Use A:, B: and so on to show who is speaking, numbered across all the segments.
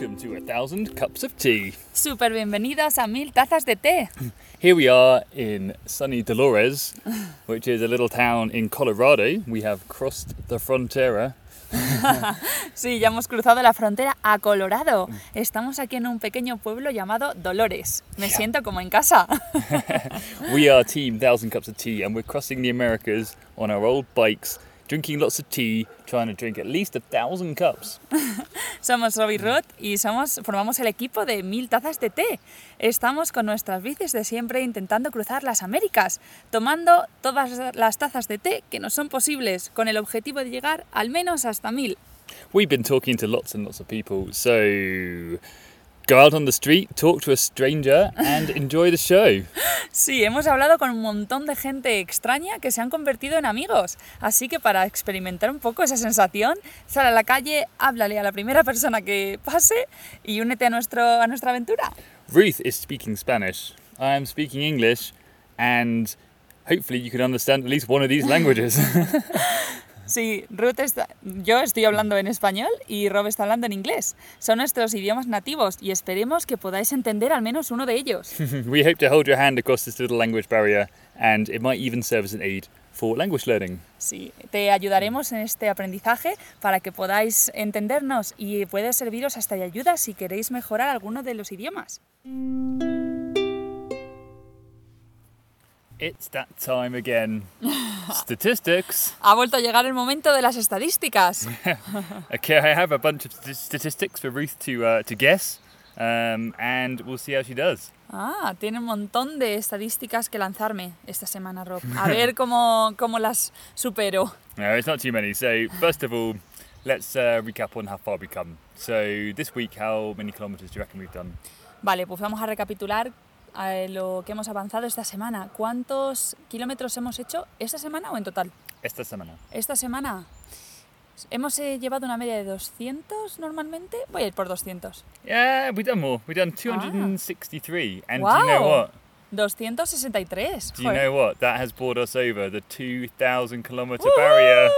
A: welcome to a thousand cups of tea.
B: Súper bienvenidos a Mil Tazas de Té.
A: Here we are in sunny Dolores, which is a little town in Colorado. We have crossed the frontera.
B: Sí, ya hemos cruzado la frontera a Colorado. Estamos aquí en un pequeño pueblo llamado Dolores. Me
A: Yeah.
B: siento como en casa.
A: We are Team Thousand Cups of Tea, and we're crossing the Americas on our old bikes, drinking lots of tea, trying to drink at least a thousand cups.
B: Somos Robbie Roth y somos, formamos el equipo de Mil Tazas de Té. Estamos con nuestras bicis de siempre intentando cruzar las Américas, tomando todas las tazas de té que nos son posibles, con el objetivo de llegar al menos hasta mil.
A: We've been talking to lots and lots of people, so go out on the street, talk to a stranger, and enjoy the show.
B: Sí, hemos hablado con un montón de gente extraña que se han convertido en amigos. Así que para experimentar un poco esa sensación, sal a la calle, háblale a la primera persona que pase y únete a, nuestro, a nuestra aventura.
A: Ruth is speaking Spanish. I am speaking English, and hopefully you can understand at least one of these languages.
B: Sí, Ruth está, yo estoy hablando en español y Rob está hablando en inglés. Son nuestros idiomas nativos y esperemos que podáis entender al menos uno de ellos.
A: we hope to hold your hand across this little language barrier, and it might even serve as an aid for language learning.
B: Sí, te ayudaremos en este aprendizaje para que podáis entendernos y puede serviros hasta de ayuda si queréis mejorar alguno de los idiomas.
A: It's that time again. Statistics.
B: Ha vuelto a llegar el momento de las estadísticas.
A: Okay, I have a bunch of st- statistics for Ruth to uh, to guess, um, and we'll see how she does.
B: Ah, tiene un montón de estadísticas que lanzarme esta semana, Rob. A ver cómo, cómo las supero.
A: No, it's not too many. So first of all, let's uh, recap on how far we come. So this week, how many kilometers do you reckon we've done?
B: Vale, pues vamos a recapitular eh, lo que hemos avanzado esta semana. ¿Cuántos kilómetros hemos hecho esta semana o en total?
A: Esta semana.
B: Esta semana hemos eh, llevado una media de 200 normalmente. Voy a ir por 200.
A: Yeah, we've done more. We've done 263. And do you know
B: Ah. Wow.
A: what?
B: 263.
A: Do you
B: Joder.
A: know what? That has brought us over the 2,000 kilometer barrier.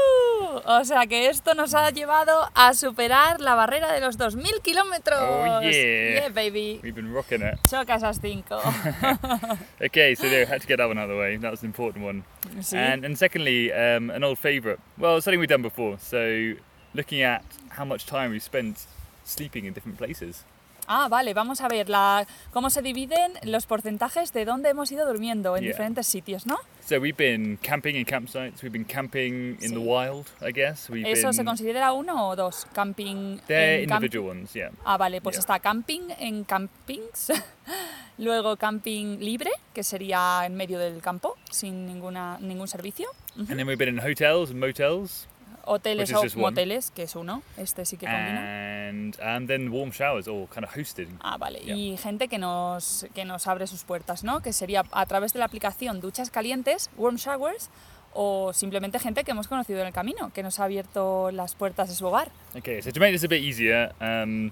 B: O sea que esto nos ha llevado a superar la barrera de los 2.000 kilómetros.
A: Oh, yeah.
B: Yeah, baby.
A: We've been rocking it.
B: Choca esas 5.
A: Okay, so there, had to get that one out of the way. That was an important one.
B: Sí.
A: And, and secondly, um, an old favourite. Well, something we've done before. So looking at how much time we've spent sleeping in different places.
B: Ah, vale, vamos a ver la, cómo se dividen los porcentajes de dónde hemos ido durmiendo en
A: Yeah.
B: diferentes sitios, ¿no?
A: So we've been camping in campsites. We've been camping in the wild, I guess. We've
B: ¿Eso se considera uno o dos? Camping
A: they're
B: camp-
A: individual ones, yeah.
B: Ah, vale, pues
A: Yeah.
B: está camping en campings, luego camping libre, que sería en medio del campo, sin ninguna, ningún servicio,
A: And then we've been in hotels and motels,
B: hoteles o moteles, que es uno, este sí que combina.
A: and and then warm showers, all kind of hosted.
B: Ah, vale.
A: Yeah.
B: Y gente que nos, que nos abre sus puertas, ¿no? Que sería a través de la aplicación Duchas Calientes, Warm Showers, o simplemente gente que hemos conocido en el camino, que nos ha abierto las puertas de su hogar.
A: Okay, so to make this a bit easier, um,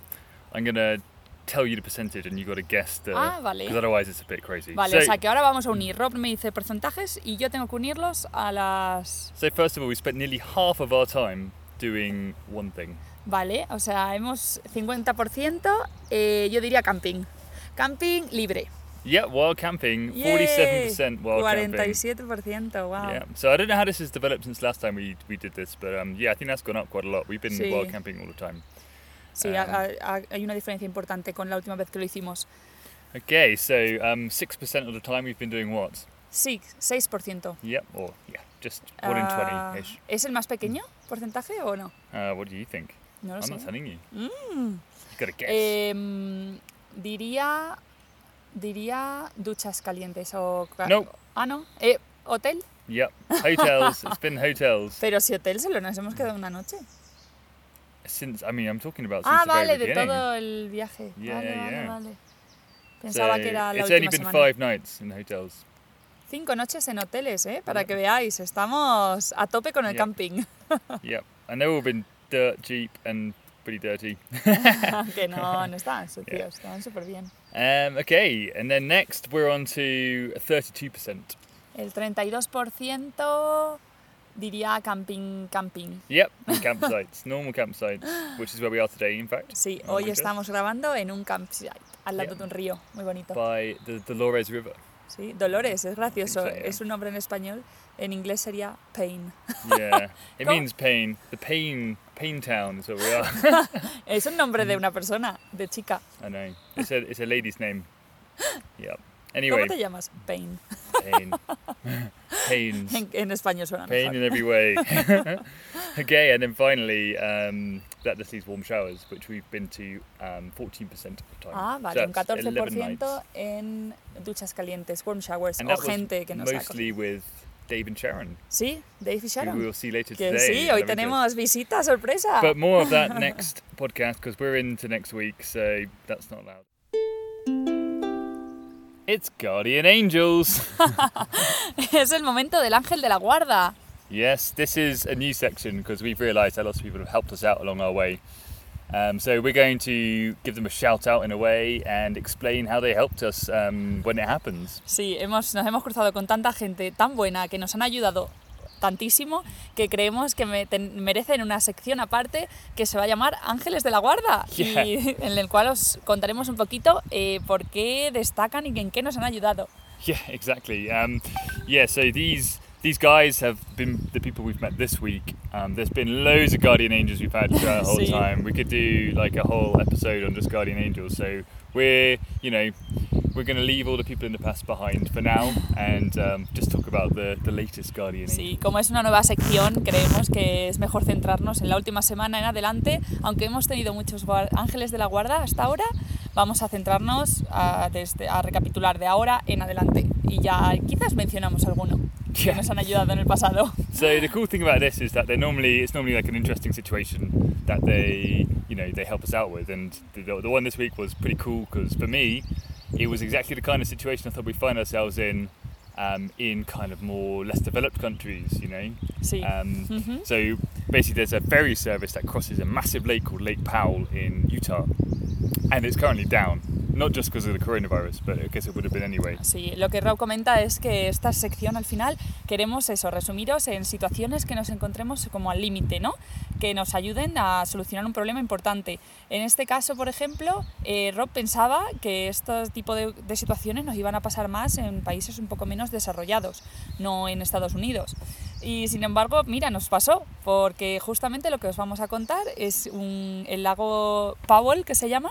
A: I'm gonna tell you the percentage, and you got to guess the.
B: Ah, vale.
A: Because otherwise it's a bit crazy.
B: Vale,
A: so,
B: o sea que ahora vamos a unir. Rob me dice porcentajes y yo tengo que unirlos a las...
A: so first of all, we spent nearly half of our time doing one thing.
B: Vale, o sea, hemos 50%, eh, yo diría camping. Camping libre.
A: Yeah, wild camping,
B: Yay.
A: 47% wild camping.
B: 47%, wow.
A: Yeah. So I don't know how this has developed since last time we, we did this, but um, yeah, I think that's gone up quite a lot. We've been
B: Sí.
A: wild camping all the time.
B: Sí, ha- hay una diferencia importante con la última vez que lo hicimos.
A: Okay, so um, 6% of the time we've been doing what?
B: Sí, 6%.
A: Yep, or yeah, just 1 in
B: Ah,
A: 20 ish.
B: ¿Es el más pequeño porcentaje o no?
A: Uh, what do you think?
B: No lo
A: I'm
B: sé.
A: not telling you.
B: Mm.
A: You gotta guess.
B: Em, diría, diría duchas calientes o...
A: No.
B: Ah, no. Eh, ¿Hotel?
A: Yep, hotels. it's been hotels
B: Pero si hotel solo nos hemos quedado una noche.
A: Since. I mean, I'm talking about since
B: Ah,
A: the very
B: vale, de
A: beginning.
B: todo el viaje.
A: Yeah,
B: vale, vale,
A: yeah.
B: vale.
A: So
B: Pensaba que era la
A: it's only been
B: semana.
A: five nights in hotels.
B: Cinco noches en hoteles, ¿eh? Para que veáis, estamos a tope con el
A: Yeah.
B: camping.
A: Yep, and they've all been dirt cheap and pretty dirty.
B: que no, no estaban sucios, estaban súper bien.
A: Um, okay, and then next we're on to 32%.
B: El 32% diría camping, camping.
A: Yep, and campsites, normal campsites, which is where we are today, in fact.
B: Sí,
A: Oh
B: hoy
A: gosh.
B: estamos grabando en un campsite, al lado
A: Yeah.
B: de un río, muy bonito.
A: By the Dolores River.
B: Sí, Dolores, es gracioso,
A: Sí, sí,
B: es un nombre en español, en inglés sería Pain.
A: Yeah, it means pain. The pain, pain town is what we are.
B: Es un nombre de una persona, de chica.
A: I know. It's a, it's a lady's name. Yep.
B: ¿Cómo
A: Anyway,
B: te llamas? Pain.
A: Pain. Pains.
B: En español suena
A: Pain
B: mejor.
A: in every way. okay, and then finally, um, that just leaves warm showers, which we've been to um, 14% of the time.
B: Ah,
A: So
B: un 14%
A: nights.
B: en duchas calientes, warm showers,
A: And
B: o gente que nos
A: mostly with Dave and Sharon,
B: Sí, Dave y
A: who
B: Sharon.
A: we will see later
B: Que
A: today.
B: sí, hoy
A: That'll be good.
B: tenemos visita sorpresa.
A: But more of that next podcast because we're into next week, so that's not loud. It's Guardian Angels.
B: es el momento del ángel de la guarda.
A: yes, this is a new section because we've realised that lots of people have helped us out along our way. Um, so we're going to give them a shout out in a way and explain how they helped us um, when it happens.
B: Sí, hemos, nos hemos cruzado con tanta gente tan buena que nos han ayudado tantísimo que creemos que me- ten- merecen una sección aparte que se va a llamar Ángeles de la Guarda
A: Yeah.
B: y en el cual os contaremos un poquito eh, por qué destacan y en qué nos han ayudado.
A: Yeah, exactly. Um, yeah, so these these guys have been the people we've met this week. Um, there's been loads of guardian angels we've had throughout the whole time. We could do like a whole episode on just guardian angels. So we're you know we're going to leave all the people in the past behind for now and um, just talk about the the latest guardian.
B: Sí, como es una nueva sección, creemos que es mejor centrarnos en la última semana en adelante. Aunque hemos tenido muchos ángeles de la guarda hasta ahora, vamos a centrarnos a, desde, a recapitular de ahora en adelante. Y ya quizás mencionamos alguno que
A: Yeah.
B: nos han ayudado en el pasado.
A: So the cool thing about this is that they're normally it's normally like an interesting situation that they you know they help us out with, and the, the one this week was pretty cool because for me, it was exactly the kind of situation I thought we'd find ourselves in. Um, in kind of more less developed countries, you know.
B: Sí.
A: Um,
B: Mhm.
A: So basically, there's a ferry service that crosses a massive lake called Lake Powell in Utah, and it's currently down. Not just because of the coronavirus, but I guess it would have been anyway.
B: Sí, lo que Rob comenta es que esta sección al final queremos eso, resumiros en situaciones que nos encontremos como al límite, ¿no? Que nos ayuden a solucionar un problema importante. En este caso, por ejemplo, eh, Rob pensaba que este tipo de, de situaciones nos iban a pasar más en países un poco menos desarrollados, no en Estados Unidos. Y sin embargo, mira, nos pasó, porque justamente lo que os vamos a contar es un- el lago Powell, que se llama,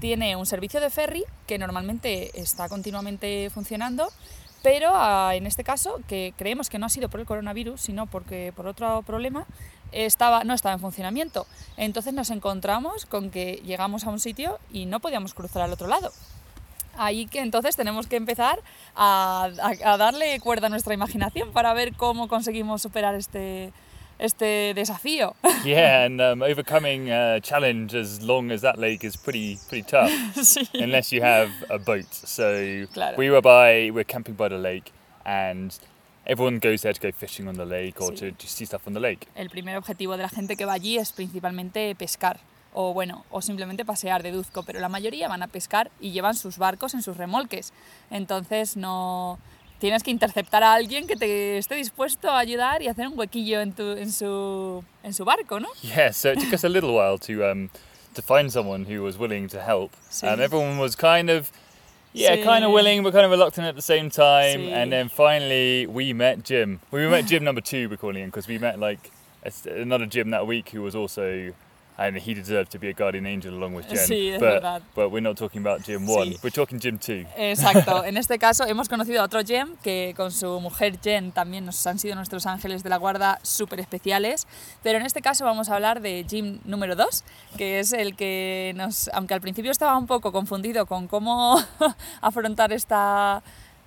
B: tiene un servicio de ferry que normalmente está continuamente funcionando, pero ah, en este caso, que creemos que no ha sido por el coronavirus, sino porque por otro problema, estaba, no estaba en funcionamiento. Entonces nos encontramos con que llegamos a un sitio y no podíamos cruzar al otro lado. Ahí que entonces tenemos que empezar a, a- a darle cuerda a nuestra imaginación para ver cómo conseguimos superar este, este desafío.
A: yeah, and um, overcoming a challenge as long as that lake is pretty pretty tough.
B: sí.
A: unless you have a boat. So
B: Claro.
A: we were by we're camping by the lake, and everyone goes there to go fishing on the lake or
B: Sí.
A: to, to see stuff on the lake.
B: El primer objetivo de la gente que va allí es principalmente pescar. O bueno, o simplemente pasear, deduzco, pero la mayoría van a pescar y llevan sus barcos en sus remolques. Entonces no tienes que interceptar a alguien que te esté dispuesto a ayudar y hacer un huequillo en, tu, en, su, en su barco, ¿no?
A: Yeah, so it took us a little while to um, to find someone who was willing to help.
B: Sí.
A: Um, everyone was kind of yeah,
B: Sí.
A: kind of willing, but kind of reluctant at the same time.
B: Sí.
A: And then finally, we met Jim. We met Jim number two, we're calling him, because we met like another Jim that week who was also. And he deserved to be a guardian angel along with Jen.
B: Sí, es
A: but,
B: verdad.
A: but we're not talking about Jim 1.
B: Sí.
A: We're talking Jim 2.
B: Exacto. En este caso hemos conocido a otro Jem que con su mujer Jen también nos han sido nuestros ángeles de la guarda súper especiales. Pero en este caso vamos a hablar de Jim número 2, que es el que nos, aunque al principio estaba un poco confundido con cómo afrontar esta,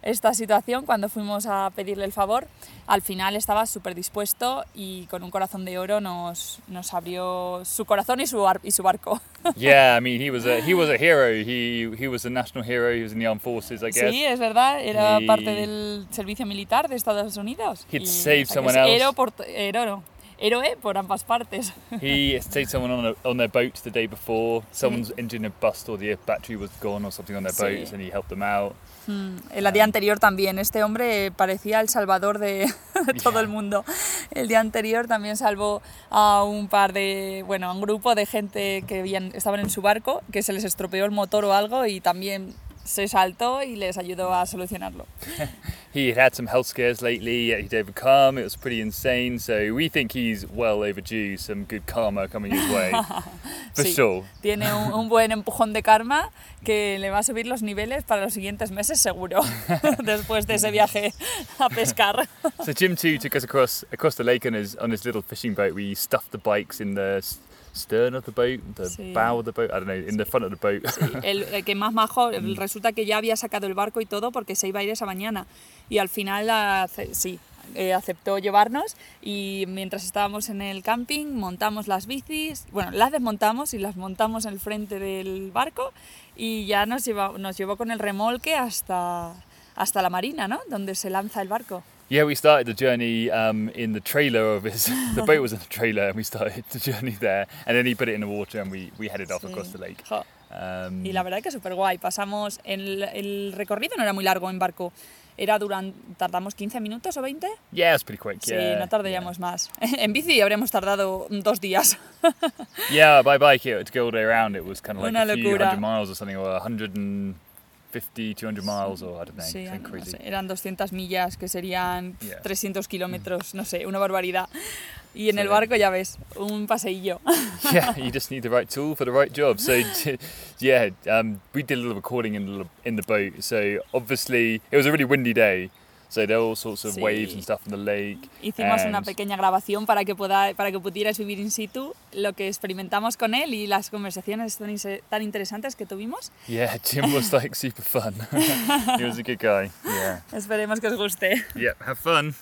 B: esta situación cuando fuimos a pedirle el favor, al final estaba súper dispuesto y con un corazón de oro nos, nos abrió su corazón y su, y su barco.
A: yeah, I mean, he was a he was a hero. He he was a national hero. He was in the armed forces, I guess.
B: Sí, es verdad, era
A: Y-
B: parte del servicio militar de Estados Unidos.
A: He'd
B: Y,
A: saved
B: o sea,
A: someone else.
B: Héroe, por, héroe, no, héroe por ambas partes.
A: he saved someone on, a, on their boat the day before. Someone's engine had bust or the battery was gone or something on their
B: Sí.
A: boats, and he helped them out.
B: El día anterior también, este hombre parecía el salvador de todo el mundo. El día anterior también salvó a un par de, bueno, a un grupo de gente que estaban en su barco, que se les estropeó el motor o algo y también se saltó y les ayudó a solucionarlo.
A: He had some health scares lately. He'd overcome. It was pretty insane. So we think he's well overdue. Some good karma coming his way, for
B: Sí.
A: sure.
B: Tiene un, un buen empujón de karma que le va a subir los niveles para los siguientes meses seguro, después de ese viaje a pescar.
A: So Jim too took us across across the lake on his on his little fishing boat. We stuffed the bikes in the stern of the boat, the
B: Sí.
A: bow of the boat. I don't know, in the front of the boat.
B: el, el que más majo, resulta que ya había sacado el barco y todo porque se iba a ir esa mañana. Y al final, sí, eh, aceptó llevarnos y mientras estábamos en el camping montamos las bicis, bueno, las desmontamos y las montamos en el frente del barco y ya nos, lleva, nos llevó con el remolque hasta, hasta la marina, ¿no? Donde se lanza el barco.
A: Yeah, we started the journey um, in the trailer of his. the boat was in the trailer, and we started the journey there. And then he put it in the water, and we we headed off
B: Sí.
A: across the lake. Um,
B: Y la verdad que súper guay. Pasamos, el, el recorrido no era muy largo en barco. Era durante, tardamos 15 minutos o 20.
A: yeah, it's pretty quick.
B: Sí,
A: yeah,
B: no tardaríamos más. En bici habríamos tardado dos días.
A: Yeah, by bike it to go all the way around. It was kind of like
B: Una
A: a few hundred miles or something, or 150, 200 miles, or I don't know,
B: Sí,
A: something
B: no
A: crazy.
B: sé, eran 200 millas, que serían
A: Yeah.
B: 300 kilómetros, no sé, una barbaridad. Y en
A: Sí.
B: el barco, ya ves, un paseillo.
A: yeah, you just need the right tool for the right job. So, yeah, um, we did a little recording in the, in the boat. So, obviously, it was a really windy day. So, there were all sorts of
B: Sí.
A: waves and stuff in the lake.
B: Hicimos una
A: and-
B: pequeña grabación para que, pueda, para que pudierais vivir in situ lo que experimentamos con él y las conversaciones tan, tan interesantes que tuvimos.
A: Yeah, Jim was like super fun. he was a good guy. Yeah.
B: Esperemos que os guste.
A: Yeah, have fun.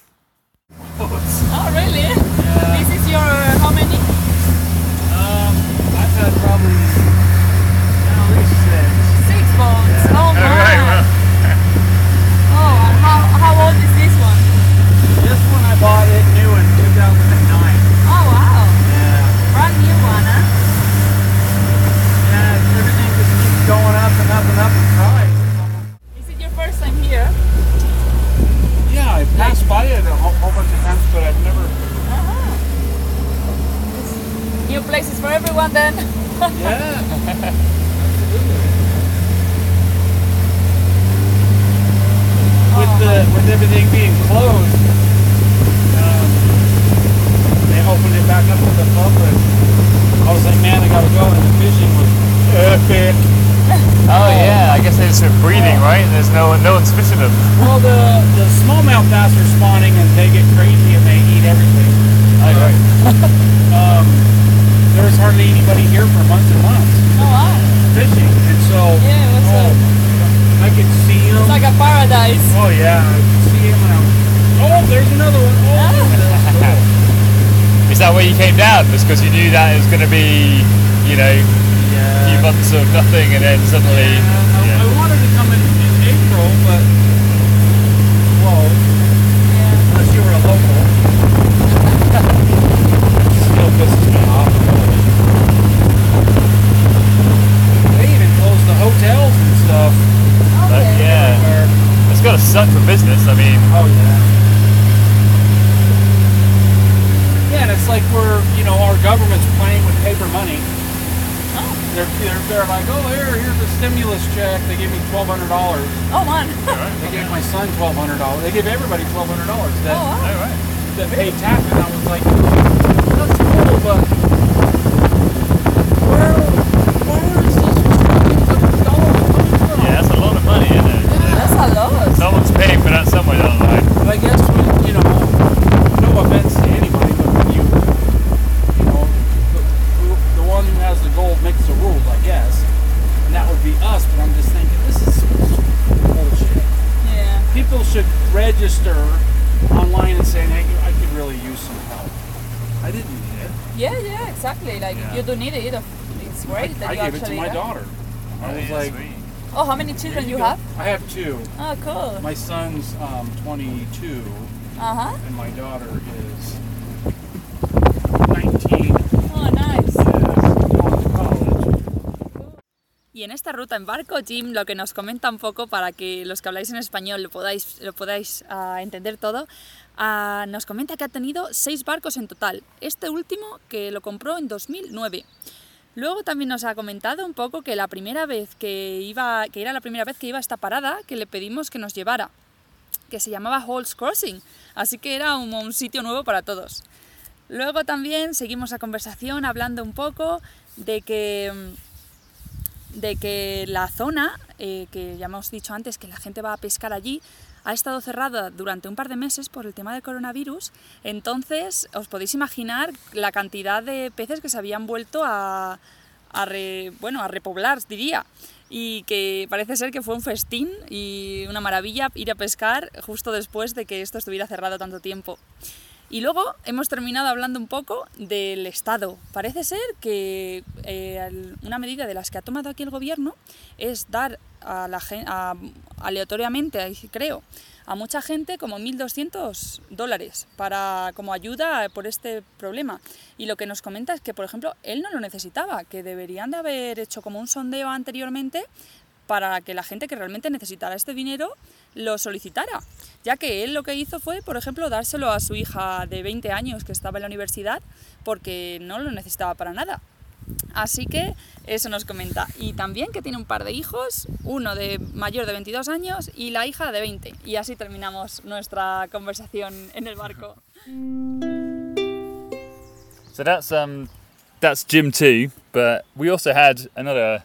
B: Oh, really? This is your how many? on then.
C: yeah.
A: You came down? Just because you knew that it was going to be, you know, a few months of nothing and then suddenly.
C: I,
A: yeah.
C: I wanted to come in, in April, but well,
B: Yeah.
C: unless you were a local, still pisses me off. They even closed the hotels and stuff.
A: But yeah, it's got to suck for business. I mean,
C: oh yeah. Yeah, and it's like we're, you know, our government's playing with paper money. Oh. They're, they're, they're like, oh, here, here's a stimulus check. They gave me twelve hundred dollars.
B: Oh, man.
C: They gave my son twelve hundred dollars. They gave everybody twelve hundred dollars
B: Oh,
C: that
B: wow.
A: all right.
C: that paid tax, and I was like,
A: 22.
B: Oh, cool.
C: My son's um, 22.
B: Uh huh.
C: And my daughter is 19. Oh, nice.
B: Y en esta ruta en barco, Jim lo que nos comenta un poco para que los que habláis en español lo podáis, lo podáis uh, entender todo, uh, nos comenta que ha tenido seis barcos en total. Este último que lo compró en 2009. Luego también nos ha comentado un poco que la primera vez que iba, que era la primera vez que iba a esta parada, que le pedimos que nos llevara, que se llamaba Halls Crossing, así que era un, sitio nuevo para todos. Luego también seguimos la conversación hablando un poco de que, de que la zona, eh, que ya hemos dicho antes que la gente va a pescar allí, ha estado cerrada durante un par de meses por el tema del coronavirus. Entonces, os podéis imaginar la cantidad de peces que se habían vuelto a, bueno, a repoblar, diría. Y que parece ser que fue un festín y una maravilla ir a pescar justo después de que esto estuviera cerrado tanto tiempo. Y luego hemos terminado hablando un poco del Estado. Parece ser que eh, una medida de las que ha tomado aquí el gobierno es dar a la aleatoriamente, creo, a mucha gente como 1.200 dólares para, como ayuda por este problema. Y lo que nos comenta es que, por ejemplo, él no lo necesitaba, que deberían de haber hecho como un sondeo anteriormente para que la gente que realmente necesitara este dinero lo solicitara, ya que él lo que hizo fue, por ejemplo, dárselo a su hija de 20 años que estaba en la universidad porque no lo necesitaba para nada. Así que eso nos comenta. Y también que tiene un par de hijos, uno de mayor de 22 años y la hija de 20. Y así terminamos nuestra conversación en el barco.
A: So that's um, that's Jim too. But we also had another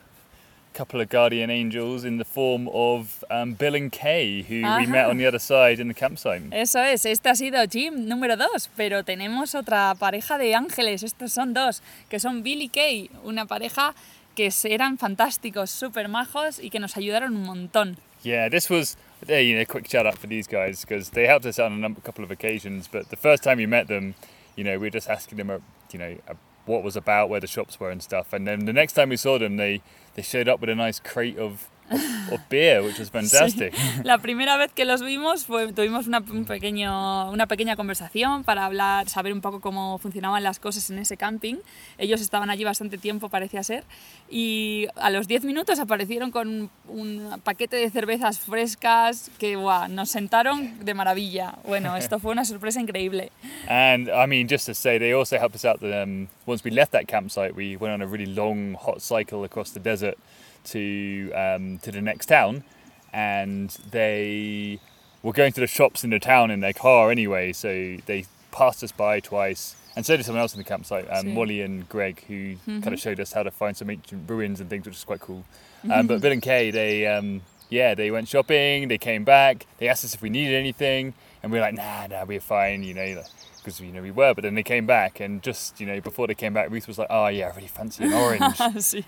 A: couple of guardian angels in the form of um, Bill and Kay, who we met on the other side in the campsite.
B: Eso es, este ha sido Jim número 2, pero tenemos otra pareja de ángeles, estos son dos, que son Bill y Kay, una pareja que eran fantásticos, súper majos y que nos ayudaron un montón.
A: Yeah, this was there. You know, quick shout out for these guys because they helped us out on a number, couple of occasions. But the first time we met them, you know, we were just asking them, uh, you know, uh, what was about, where the shops were and stuff. And then the next time we saw them, they they showed up with a nice crate of of, beer, which was fantastic.
B: La primera vez que los vimos fue, tuvimos una, un pequeño, una pequeña conversación para hablar, saber un poco cómo funcionaban las cosas en ese camping. Ellos estaban allí bastante tiempo, parecía ser, y a los 10 minutos aparecieron con un paquete de cervezas frescas que guau, nos sentaron de maravilla. Bueno, esto fue una sorpresa increíble.
A: And I mean, just to say, they also helped us out. That um, once we left that campsite, we went on a really long, hot cycle across the desert to um, to the next town, and they were going to the shops in the town in their car anyway. So they passed us by twice, and so did someone else in the campsite, um, Molly and Greg, who kind of showed us how to find some ancient ruins and things, which is quite cool. Um, but Bill and Kay, they um, yeah, they went shopping. They came back. They asked us if we needed anything, and we were like, nah, nah, we're fine, you know, because you know we were. But then they came back, and just you know before they came back, Ruth was like, oh yeah, I really fancy an orange.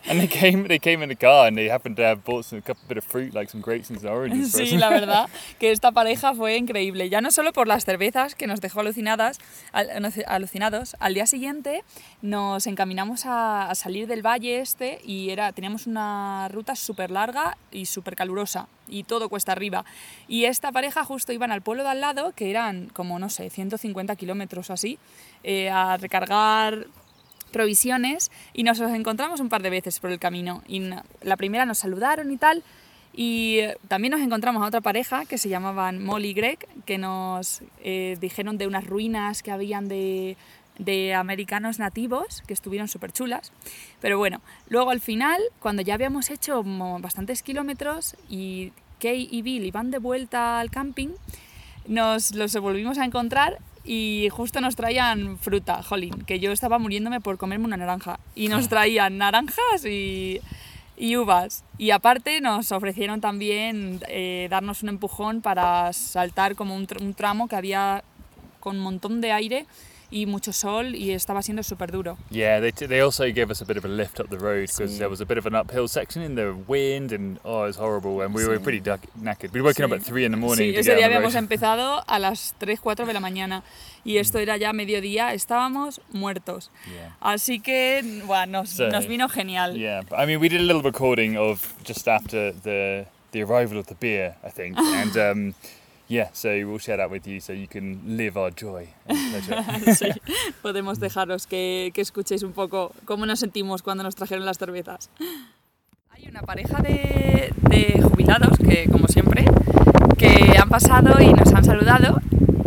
A: And they came, they came in the car, and they happened to have bought some a couple bit of fruit, like some grapes and some oranges.
B: Sí, la verdad que esta pareja fue increíble. Ya no solo por las cervezas que nos dejó alucinadas, al- alucinados. Al día siguiente nos encaminamos a, a salir del valle este y era, teníamos una ruta súper larga y súper calurosa y todo cuesta arriba. Y esta pareja justo iban al pueblo de al lado, que eran como, no sé, 150 kilómetros o así, eh, a recargar provisiones y nos encontramos un par de veces por el camino. Y la primera nos saludaron y tal. Y también nos encontramos a otra pareja que se llamaban Molly y Greg, que nos eh, dijeron de unas ruinas que habían de, de americanos nativos, que estuvieron súper chulas. Pero bueno, luego al final, cuando ya habíamos hecho bastantes kilómetros y Kay y Bill iban de vuelta al camping, nos los volvimos a encontrar y justo nos traían fruta, jolín, que yo estaba muriéndome por comerme una naranja. Y nos traían naranjas y, y uvas. Y aparte nos ofrecieron también eh, darnos un empujón para saltar como un, tr- un tramo que había con un montón de aire y mucho sol y estaba siendo súper duro.
A: Yeah, they, they also gave us a bit of a lift up the road because
B: Sí.
A: there was a bit of an uphill section in the wind, and oh, it was horrible. And we were
B: Sí.
A: pretty duck- knackered. We'd woken up
B: Sí.
A: at three in the morning
B: Sí, ese día habíamos empezado a las 3, 4 de la mañana y esto era ya mediodía, estábamos muertos.
A: Yeah.
B: Así que bueno, nos,
A: Sí.
B: nos vino genial.
A: Yeah, I mean, we did a little recording of just after the the arrival of the beer, I think, and um, yeah, so we'll share that with you so you can live our joy.
B: Sí, podemos dejaros que, que escuchéis un poco cómo nos sentimos cuando nos trajeron las cervezas. Hay una pareja de, de jubilados que, como siempre, que han pasado y nos han saludado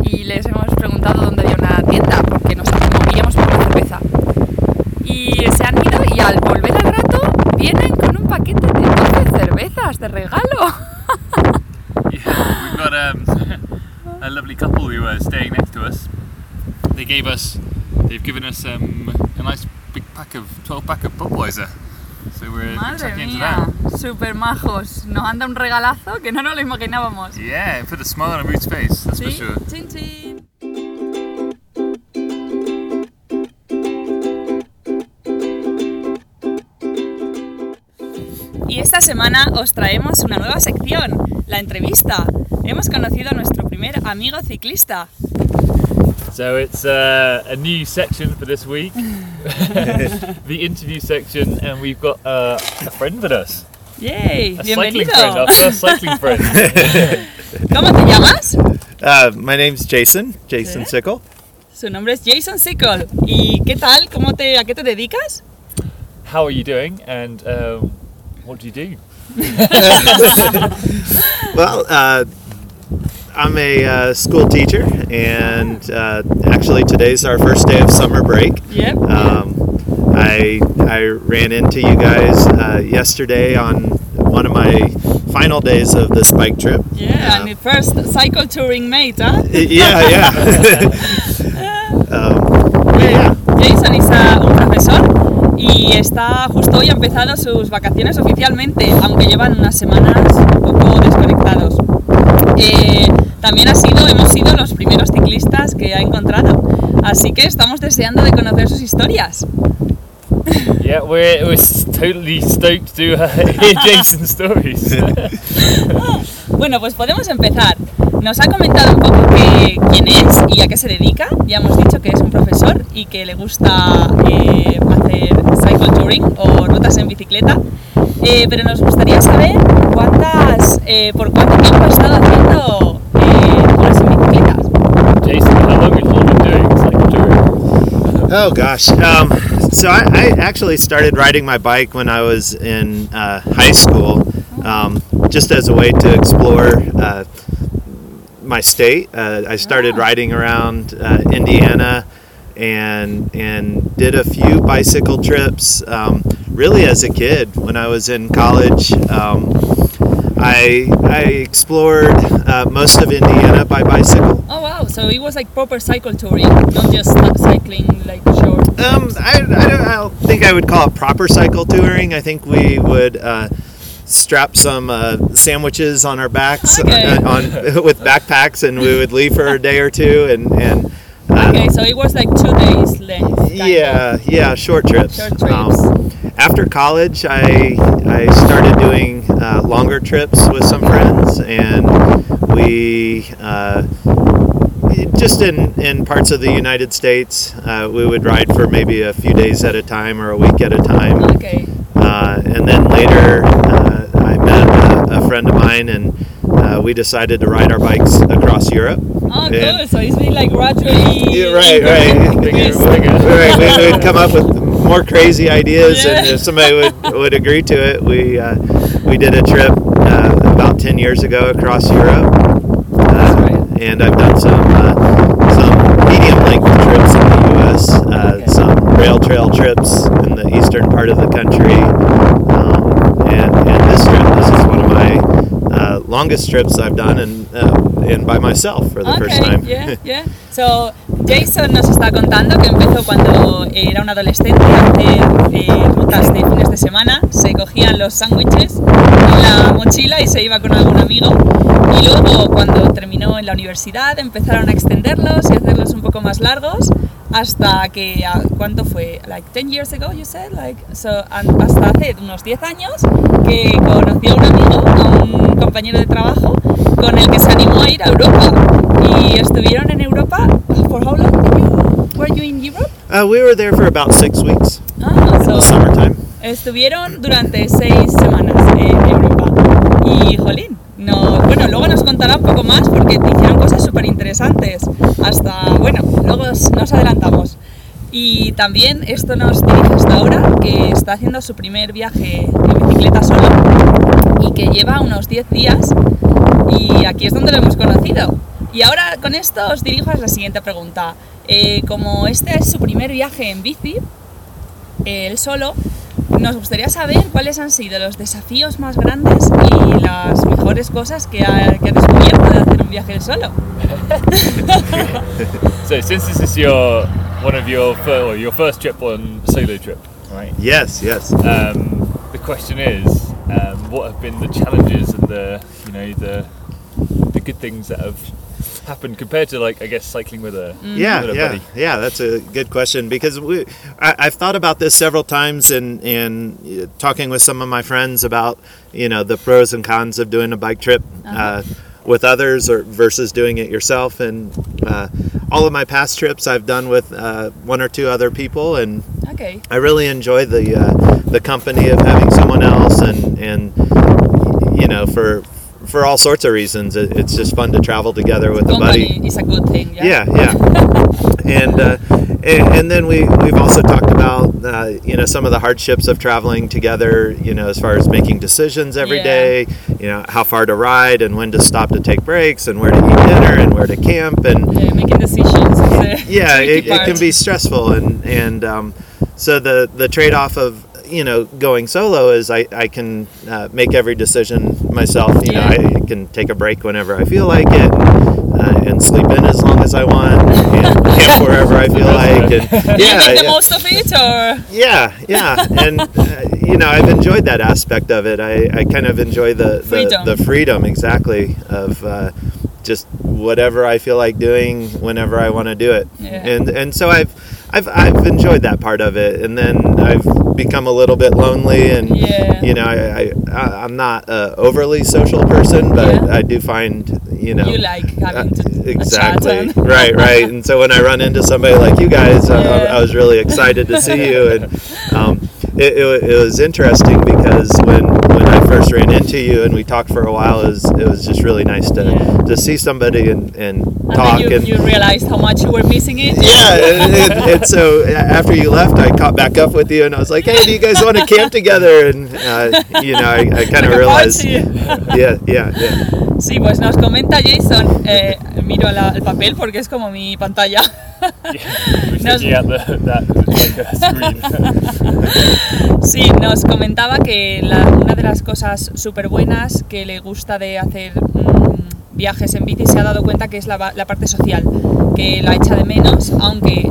B: y les hemos preguntado dónde había una tienda porque nos movíamos por una cerveza. Y se han ido y al volver al rato vienen con un paquete de 12 cervezas de regalo.
A: Yeah, we've got um, a lovely couple who are staying next to us. They gave us, they've given us um, a nice big pack of 12 pack of Budweiser. So we're
B: Madre mía, super majos. Nos han dado un regalazo que no nos lo imaginábamos.
A: Yeah, put a smile on Ruth's face, that's for sure.
B: chin chin. Y esta semana os traemos una nueva sección, la entrevista. Hemos conocido a nuestro primer amigo ciclista.
A: So it's uh, a new section for this week, the interview section, and we've got uh, a friend with us,
B: ¡Yay!
A: a cycling friend, our first cycling friend.
B: ¿Cómo te llamas?
D: Uh, my name's Jason, Jason
B: ¿Eh?
D: Sickle.
B: Su nombre es Jason Sickle. ¿Y qué tal? ¿Cómo te, ¿A qué te dedicas?
A: How are you doing, and um, what do you do?
D: Well, uh, I'm a uh, school teacher, and uh, actually today's our first day of summer break.
B: Yep.
D: Um, I I ran into you guys uh, yesterday on one of my final days of this bike trip.
B: yeah,
D: Uh,
B: and the first cycle touring mate, ¿ah?
D: yeah, yeah. um, yeah.
B: Jason es ah, un profesor y está justo hoy ha empezado sus vacaciones oficialmente, aunque llevan unas semanas un poco desconectados. Eh, también ha sido, hemos sido los primeros ciclistas que ha encontrado, así que estamos deseando de conocer sus historias.
A: Yeah, we're, we're totally stoked to uh, hear Jason's stories.
B: Bueno, pues podemos empezar. Nos ha comentado un poco que- quién es y a qué se dedica. Ya hemos dicho que es un profesor y que le gusta eh, hacer cycle touring o rutas en bicicleta. Eh, pero nos gustaría saber cuántas, eh, por cuánto tiempo ha estado haciendo eh, tours en bicicletas.
A: Jason, how long have you been doing cycle touring?
D: Oh gosh. Um, so I, I actually started riding my bike when I was in uh, high school, um, just as a way to explore uh, my state. Uh, I started riding around uh, Indiana and and did a few bicycle trips. Um, really, as a kid, when I was in college. Um, I, I explored uh, most of Indiana by bicycle.
B: Oh wow, so it was like proper cycle touring, not just cycling like short.
D: Um, I, I, don't, I don't think I would call it proper cycle touring. I think we would uh, strap some uh, sandwiches on our backs
B: Okay.
D: uh, on with backpacks, and we would leave for a day or two, and and uh,
B: Okay, so it was like two days length. kind of.
D: yeah, yeah, short trips.
B: Short trips.
D: Um, after college, I I started doing uh, longer trips with some friends, and we. Uh, just in, in parts of the United States, uh, we would ride for maybe a few days at a time or a week at a time.
B: Okay.
D: Uh, and then later, uh, I met a, a friend of mine, and uh, we decided to ride our bikes across Europe.
B: Oh,
D: And-
B: cool. So it's been like gradually.
D: Yeah, right, right.
A: Bigger bigger.
D: right, we would come up with more crazy ideas, and if somebody would, would agree to it, we uh, we did a trip uh, about ten years ago across Europe, uh, and I've done some uh, some medium length trips in the U.S., uh,
B: Okay.
D: some rail trail trips in the eastern part of the country, longest trips I've done, and uh, and by myself for the first
B: Okay,
D: time.
B: yeah, yeah. So, Jason nos está contando que empezó cuando era un adolescente a hacer eh, rutas de fines de semana. Se cogían los sándwiches en la mochila y se iba con algún amigo. Y luego, cuando terminó en la universidad, empezaron a extenderlos y hacerlos un poco más largos. Hasta que, ah, ¿cuánto fue? Like 10 years ago, you said? Like, so, hasta hace unos 10 años que conoció a un amigo, a un compañero de trabajo, con el que se animó a ir a Europa. Y estuvieron en Europa. ¿For how long did you, were you in Europe?
D: Uh, we were there for about six weeks
B: Ah, so,
D: summertime.
B: estuvieron durante seis semanas en Europa. Y, jolín, no, bueno, luego nos contará un poco más porque hicieron cosas súper interesantes. Hasta, bueno, luego os- nos adelantamos. Y también esto nos dirige hasta ahora, que está haciendo su primer viaje en bicicleta solo y que lleva unos 10 días y aquí es donde lo hemos conocido. Y ahora con esto os dirijo a la siguiente pregunta. Eh, como este es su primer viaje en bici, eh, él solo, nos gustaría saber cuáles han sido los desafíos más grandes y las mejores cosas que ha, que ha hacer un viaje solo.
A: So since this is your one of your fir- or your first trip on a solo trip, right?
D: Yes, yes.
A: Um, the question is, um, what have been the challenges and the you know the the good things that have happened compared to like I guess cycling with a
D: Yeah,
A: with a
D: yeah,
A: buddy?
D: yeah. That's a good question because we, I, I've thought about this several times and and uh, talking with some of my friends about you know the pros and cons of doing a bike trip uh, with others or versus doing it yourself. And uh, all of my past trips I've done with uh, one or two other people, and
B: Ok.
D: I really enjoy the uh, the company of having someone else, and and you know for for all sorts of reasons, it, it's just fun to travel together with a buddy.
B: It's a good thing.
D: Yeah, yeah. yeah. and, uh, and and then we we've also talked about uh, you know some of the hardships of traveling together. You know, as far as making decisions every
B: Yeah.
D: day. You know, how far to ride and when to stop to take breaks and where to eat dinner and where to camp and
B: Yeah, making decisions
D: yeah, it, it can be stressful, and and um, so the the trade off of you know going solo is I I can uh, make every decision myself. You
B: Yeah.
D: know, I can take a break whenever I feel like it. Uh, and sleep in as long as I want, and camp wherever I feel like, and
B: Do you
D: yeah,
B: make the
D: yeah.
B: most of it or
D: Yeah, yeah, and uh, you know I've enjoyed that aspect of it. I, I kind of enjoy the the
B: Freedom.
D: the freedom exactly of uh, just whatever I feel like doing whenever I want to do it,
B: Yeah.
D: and and so I've I've I've enjoyed that part of it, and then I've become a little bit lonely, and
B: Yeah.
D: you know I, I I'm not a overly social person, but
B: Yeah.
D: I do find you know
B: you like having to
D: uh, exactly right right and so when i run into somebody like you guys I-
B: Yeah.
D: I, I was really excited to see you and um, it, it, it was interesting because when when ran into you and we talked for a while it was, it was just really nice to,
B: Yeah.
D: to see somebody and, and
B: and
D: talk
B: you,
D: and
B: you realized how much you were missing it.
D: yeah, and, and, so after you left, I caught back up with you, and I was like, "Hey, do you guys want to camp together?" And uh, you know, I, I kind of
B: Like
D: realized, yeah, yeah, yeah.
B: Sí, pues nos comenta Jason, eh, miro la- el papel porque es como mi pantalla.
A: Yeah, the, that like.
B: Sí, nos comentaba que la- una de las cosas súper buenas que le gusta de hacer mm, viajes en bici se ha dado cuenta que es la, la parte social, que la echa de menos, aunque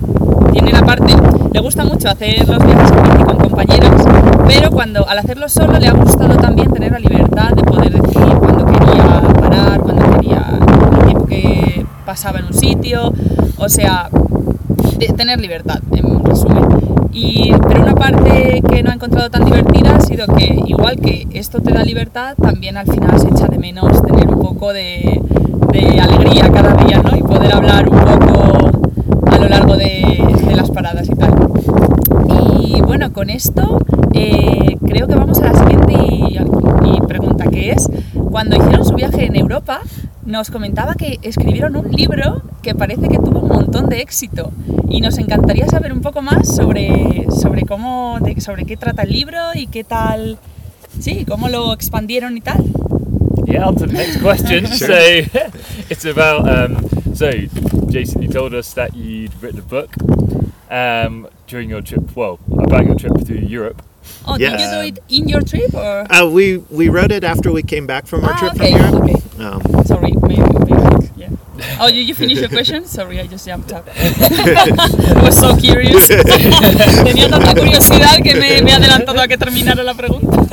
B: tiene la parte, le gusta mucho hacer los viajes en bici con compañeros, pero cuando al hacerlo solo le ha gustado también tener la libertad de poder decidir cuándo quería parar, cuándo quería el tiempo que pasaba en un sitio, o sea, de tener libertad, en resumen. Y, pero una parte que no ha encontrado tan divertida ha sido que, igual que esto te da libertad, también al final se echa de menos tener un poco de, de alegría cada día, ¿no? Y poder hablar un poco a lo largo de, de las paradas y tal. Y bueno, con esto eh, creo que vamos a la siguiente y, y pregunta que es, cuando hicieron su viaje en Europa, nos comentaba que escribieron un libro que parece que tuvo un montón de éxito y nos encantaría saber un poco más sobre, sobre cómo, de- sobre qué trata el libro y qué tal, sí, cómo lo expandieron y tal.
A: Yeah, on to the next question.
D: Sure.
A: So it's about um, so Jason, you told us that you'd written a book um, during your trip. Well, about your trip through Europe.
B: Oh,
D: Yes.
B: did you do it in your trip or?
D: Uh, we we wrote it after we came back from our
B: Ah,
D: trip
B: okay,
D: from Europe.
B: okay.
D: Um,
B: Sorry, maybe, maybe yeah. Oh, you, you finished your question? Sorry, I just jumped up. I was so curious. Tenía tanta curiosidad que me, me he adelantado a que terminara la pregunta.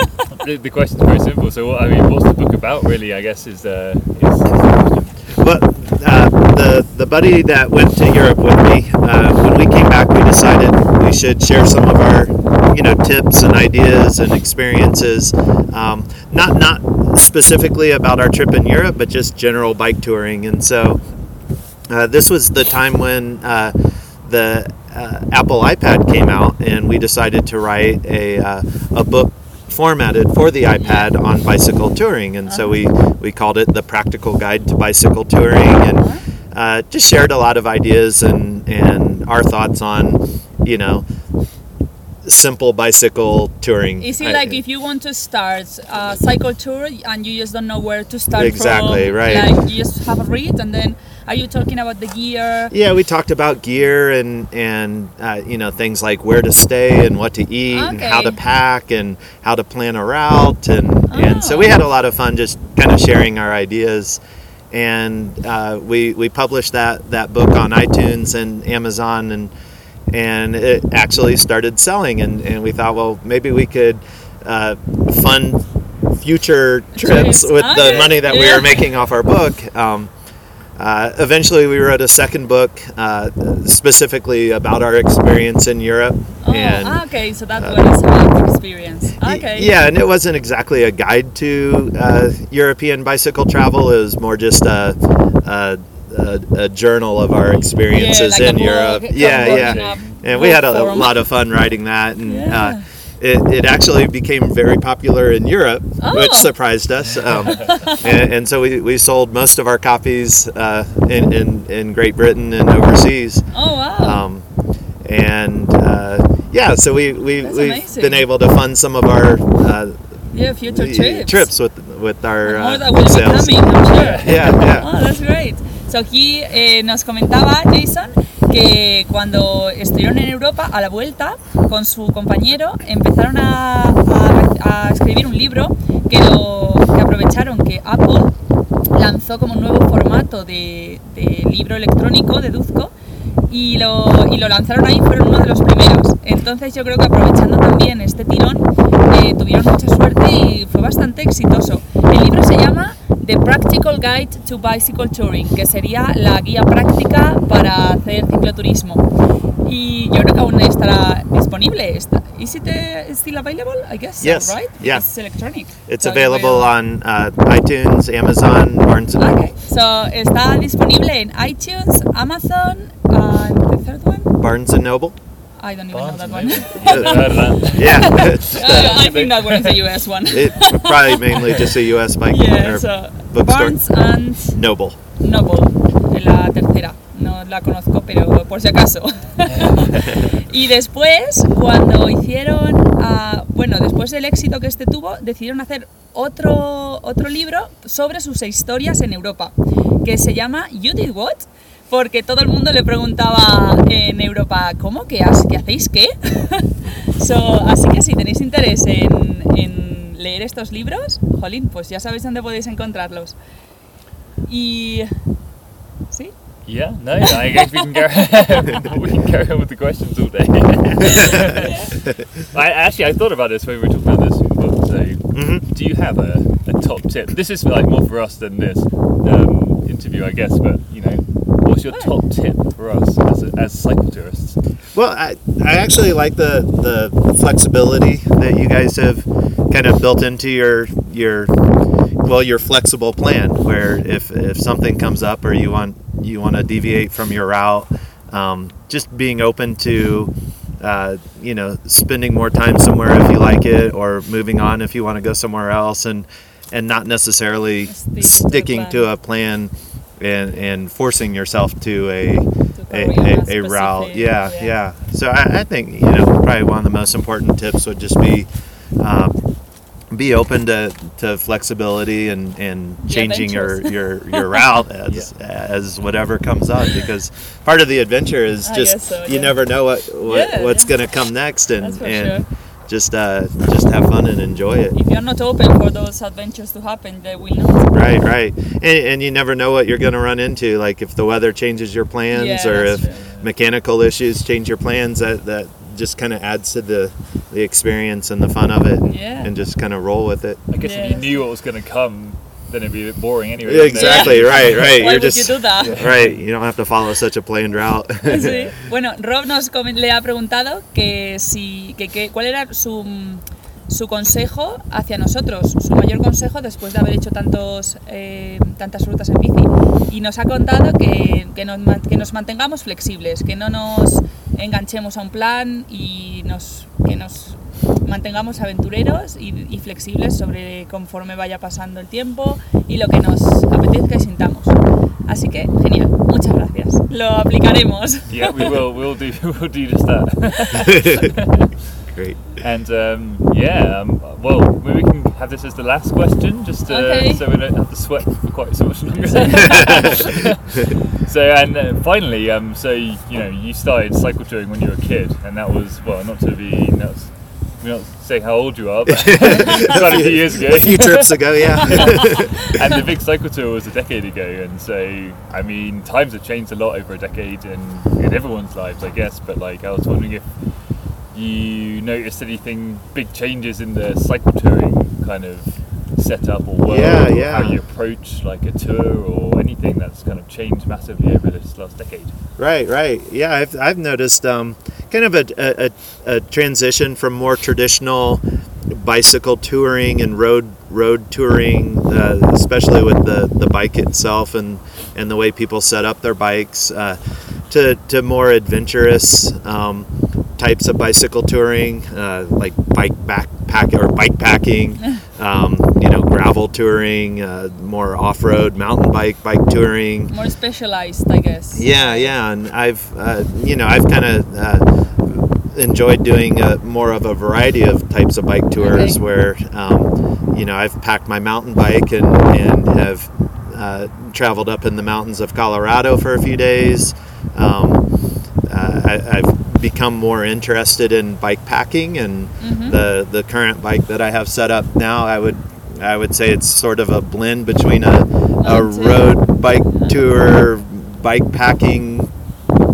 A: The, question is very simple. So, what, I mean, what's the book about? Really, I guess is the is, is.
D: But uh, the the buddy that went to Europe with me, uh, when we came back, we decided we should share some of our, you know, tips and ideas and experiences. Um, not not specifically about our trip in Europe, but just general bike touring. And so, uh, this was the time when uh, the uh, Apple iPad came out, and we decided to write a uh, a book formatted for the iPad on bicycle touring, and so we we called it the Practical Guide to Bicycle Touring, and uh, just shared a lot of ideas and and our thoughts on you know, simple bicycle touring.
B: Is it
D: I-
B: like if you want to start a cycle tour and you just don't know where to start
D: Exactly,
B: from?
D: right.
B: Like you just have a read and then are you talking about the gear?
D: Yeah, we talked about gear and and uh, you know things like where to stay and what to eat and how to pack and how to plan a route and and so
B: Oh.
D: we had a lot of fun just kind of sharing our ideas. And uh, we we published that that book on iTunes and Amazon and and it actually started selling and, and we thought well maybe we could uh, fund future trips with the money that we
B: yeah.
D: were making off our book. Um, uh, eventually, we wrote a second book uh, specifically about our experience in Europe.
B: Oh,
D: and
B: okay, so that was about experience. Okay.
D: yeah, and it wasn't exactly a guide to uh, European bicycle travel. It was more just a, a, a, a journal of our experiences
B: like
D: in Europe.
B: a
D: Yeah, yeah. And we had a,
B: forum.
D: lot of fun writing that, and
B: Yeah.
D: uh, it, it actually became very popular in Europe, which
B: Oh.
D: surprised us. Um, and, and so we, we sold most of our copies uh, in, in, in Great Britain and overseas.
B: Oh wow.
D: Um, and uh, yeah, so we, we,
B: That's
D: we've
B: amazing.
D: been able to fund some of our uh,
B: yeah, future trips.
D: trips with, with our uh, sales.
B: coming, sure.
D: Yeah, yeah.
B: Oh, that's great. So aquí eh, nos comentaba Jason que cuando estuvieron en Europa, a la vuelta, con su compañero, empezaron a, a- a escribir un libro que, lo, que aprovecharon que Apple lanzó como un nuevo formato de, de libro electrónico, deduzco, y lo, y lo lanzaron ahí, fueron uno de los primeros. Entonces yo creo que aprovechando también este tirón, eh, tuvieron mucha suerte y fue bastante exitoso. El libro se llama The Practical Guide to Bicycle Touring, que sería la guía práctica para hacer cicloturismo. Y yo creo que aún estará disponible. Is it uh, still available? I guess,
D: Yes,
B: right?
D: yeah.
B: It's electronic.
D: It's
B: So
D: available on uh, iTunes, Amazon, Barnes and Noble.
B: Okay, so está disponible en iTunes, Amazon, and the third one?
D: Barnes and Noble.
B: I don't even
C: Barnes
B: know that one.
D: Yeah,
B: Uh, I think that one is a US one.
D: it probably mainly just a U.S. bike
B: yeah,
D: or
B: so
D: bookstore.
B: Barnes and
D: Noble.
B: Noble, la tercera. No la conozco, pero por si acaso. y después, cuando hicieron, ah, bueno, después del éxito que este tuvo, decidieron hacer otro, otro libro sobre sus historias en Europa, que se llama You Did What? Porque todo el mundo le preguntaba en Europa, ¿cómo? ¿Qué, has- qué hacéis? ¿Qué? So, así que si tenéis interés en, en leer estos libros, jolín, pues ya sabéis dónde podéis encontrarlos. Y... ¿Sí?
A: Yeah, no, I guess we can go. we can carry on with the questions all day. I actually I thought about this when we were talking about this. But, so,
D: Mhm.
A: do you have a, a top tip? This is like more for us than this um, interview, I guess. But you know, what's your top tip for us as, a, as cycle tourists?
D: Well, I, I actually like the, the flexibility that you guys have kind of built into your your well your flexible plan. Where if, if something comes up or you want you want to deviate from your route, um, just being open to uh, you know spending more time somewhere if you like it, or moving on if you want to go somewhere else, and and not necessarily
B: Sticking to a
D: sticking to a plan and and forcing yourself to a a, a, a route.
B: specific-
D: Yeah, yeah. So I, I think you know probably one of the most important tips would just be um, be open to, to flexibility and, and changing your, your, your route as as whatever comes up because part of the adventure is just
B: so,
D: you
B: yeah.
D: never know what, what
B: Yeah,
D: what's
B: yeah.
D: gonna come next and and
B: sure.
D: Just uh, just have fun and enjoy it.
B: If you're not open for those adventures to happen, they will not.
D: Right, right, and, and you never know what you're going to run into. Like if the weather changes your plans,
B: Yeah,
D: or if
B: true.
D: mechanical issues change your plans, that that just kind of adds to the the experience and the fun of it, and,
B: Yeah.
D: and just kind of roll with it.
A: I guess if you knew what was going to come, then it'd be a bit boring anyway. it?
D: Exactly, right, right.
B: Why
D: You're
B: would
D: just
B: you do that?
D: right. You don't have to follow such a planned route.
B: Sí. Bueno, Rob nos le ha preguntado que si, que, que- cuál era su, su consejo hacia nosotros, su mayor consejo después de haber hecho tantos, eh, tantas rutas en bici. Y nos ha contado que, que, nos, que nos mantengamos flexibles, que no nos enganchemos a un plan y nos, que nos mantengamos aventureros y, y flexibles sobre conforme vaya pasando el tiempo y lo que nos apetezca y sintamos. Así que, genial, muchas gracias. lo aplicaremos.
A: Yeah, we will. We'll do. We'll do just that.
D: Great.
A: And um, yeah, um, well, maybe we can have this as the last question, just uh,
B: Okay.
A: so we don't have to sweat for quite so much longer. so and uh, finally, um, so you know, you started cycle touring when you were a kid, and that was well, not to be, not, we not say how old you are, but quite a few years ago.
D: A few trips ago, yeah.
A: and the big cycle tour was a decade ago, and so I mean, times have changed a lot over a decade, and in everyone's lives, I guess. But like, I was wondering if you noticed anything big changes in the cycle touring kind of setup or world,
D: Yeah,
A: or
D: yeah.
A: how you approach like a tour or anything that's kind of changed massively over this last decade.
D: Right, right. Yeah, I've, I've noticed um, kind of a, a, a, transition from more traditional bicycle touring and road road touring, uh, especially with the, the bike itself and, and the way people set up their bikes, uh, to, to more adventurous um, types of bicycle touring, uh, like bike backpack or bike packing, um, you know, gravel touring, uh, more off road mountain bike bike touring.
B: More specialized, I guess.
D: Yeah, yeah, and I've uh, you know I've kind of uh, enjoyed doing uh more of a variety of types of bike tours
B: Okay.
D: where um, you know I've packed my mountain bike and and have uh, traveled up in the mountains of Colorado for a few days. Um, uh, I, I've become more interested in bike packing, and the the current bike that I have set up now, I would I would say it's sort of a blend between a, a
B: Oh,
D: road bike tour, bike packing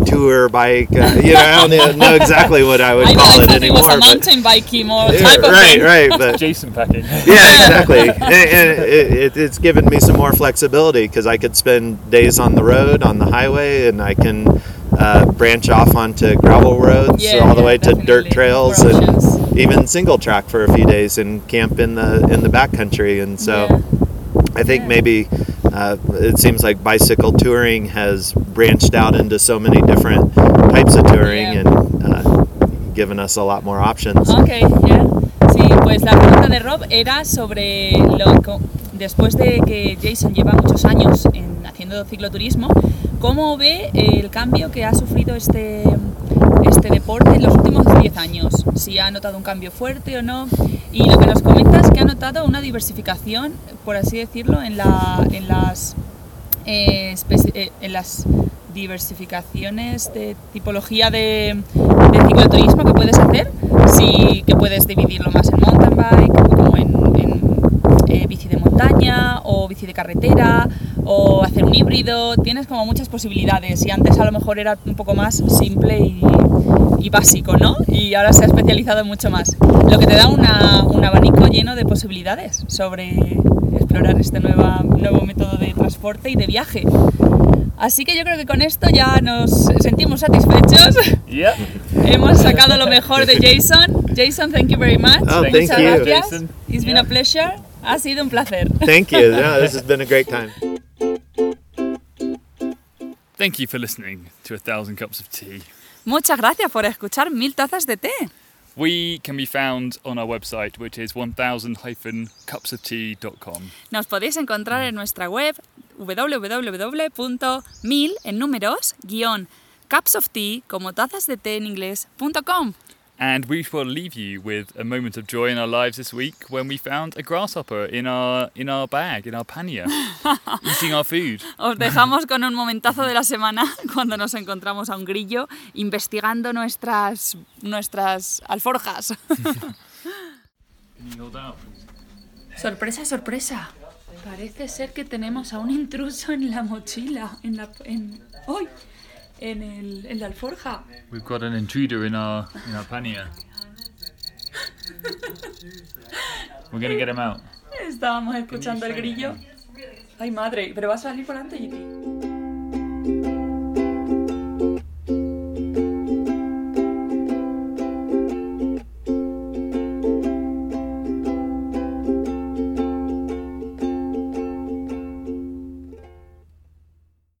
D: tour bike. Uh, you know, I don't know- know exactly what I would
B: I, I
D: call it
B: thought it
D: anymore.
B: was a mountain biking more type of
D: right,
B: thing.
D: right, but
A: Jason packing.
D: yeah, exactly. and, and it, it, it's given me some more flexibility because I could spend days on the road, on the highway, and I can uh, branch off onto gravel roads
B: Yeah,
D: all the
B: yeah,
D: way to dirt trails and even single track for a few days and camp in the in the backcountry. And so
B: Yeah.
D: I think
B: Yeah.
D: maybe uh, it seems like bicycle touring has branched out into so many different types of touring
B: Yeah.
D: and uh, given us a lot more options.
B: Ok, ya. Sí, pues la pregunta de Rob era sobre lo después de que Jason lleva muchos años en, haciendo cicloturismo, ¿cómo ve el cambio que ha sufrido este, este deporte en los últimos 10 años? Si ha notado un cambio fuerte o no. Y lo que nos comenta es que ha notado una diversificación, por así decirlo, en, la, eh, eh, las diversificaciones de tipología de, cicloturismo que puedes hacer, sí que puedes dividirlo más en mountain bike, como en, en, eh, bici de montaña o bici de carretera o hacer un híbrido, tienes como muchas posibilidades y antes a lo mejor era un poco más simple y, y básico, ¿no? Y ahora se ha especializado mucho más, lo que te da una- un abanico lleno de posibilidades sobre explorar este nueva, nuevo método de transporte y de viaje. Así que yo creo que con esto ya nos sentimos satisfechos.
A: Yeah.
B: Hemos sacado lo mejor de Jason. Jason, thank you very much.
D: Oh,
A: Thank
D: thank
B: Muchas
D: you.
B: gracias.
A: Jason.
B: It's been
A: Yeah.
B: a pleasure. Ha sido un placer.
D: Thank you. Yeah, this has been a great time.
A: Thank you for listening to A Thousand Cups of Tea.
B: Muchas gracias por escuchar Mil Tazas de Té.
A: We can be found on our website, which is 1000-cupsoftea.com.
B: Nos podéis encontrar en nuestra web www.mil en números guión cups of tea como tazas de té en inglés.com.
A: And we will leave you with a moment of joy in our lives this week when we found a grasshopper in our in our bag, in our pannier, eating our food.
B: Os dejamos con un momentazo de la semana cuando nos encontramos a un grillo investigando nuestras, nuestras alforjas. Sorpresa, sorpresa. Parece ser que tenemos a un intruso en la mochila, en la, en, ¡ay! En, el, en la alforja.
A: We've got an intruder in our in our pannier. We're gonna get him out.
B: Estábamos escuchando el grillo. Ay, madre, pero va a salir por delante, Giti.